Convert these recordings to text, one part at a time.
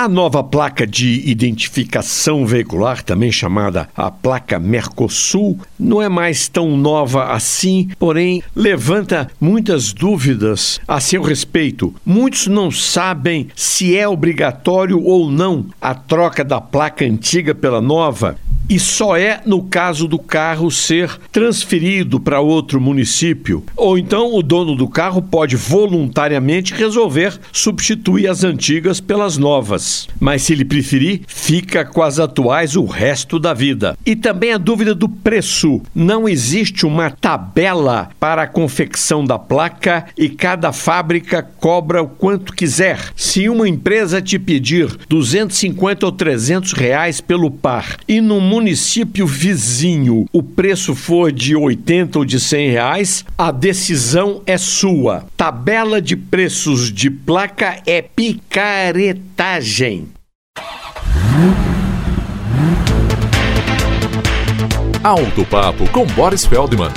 A nova placa de identificação veicular, também chamada a placa Mercosul, não é mais tão nova assim, porém levanta muitas dúvidas a seu respeito. Muitos não sabem se é obrigatório ou não a troca da placa antiga pela nova e só é no caso do carro ser transferido para outro município. Ou então o dono do carro pode voluntariamente resolver substituir as antigas pelas novas. Mas se ele preferir, fica com as atuais o resto da vida. E também a dúvida do preço. Não existe uma tabela para a confecção da placa e cada fábrica cobra o quanto quiser. Se uma empresa te pedir 250 ou 300 reais pelo par e no município vizinho o preço for de 80 ou de 100 reais, a decisão é sua. Tabela de preços de placa é picaretagem. Alto Papo com Boris Feldman.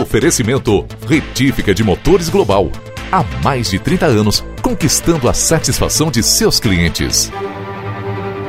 Oferecimento Retífica de Motores Global. Há mais de 30 anos, conquistando a satisfação de seus clientes.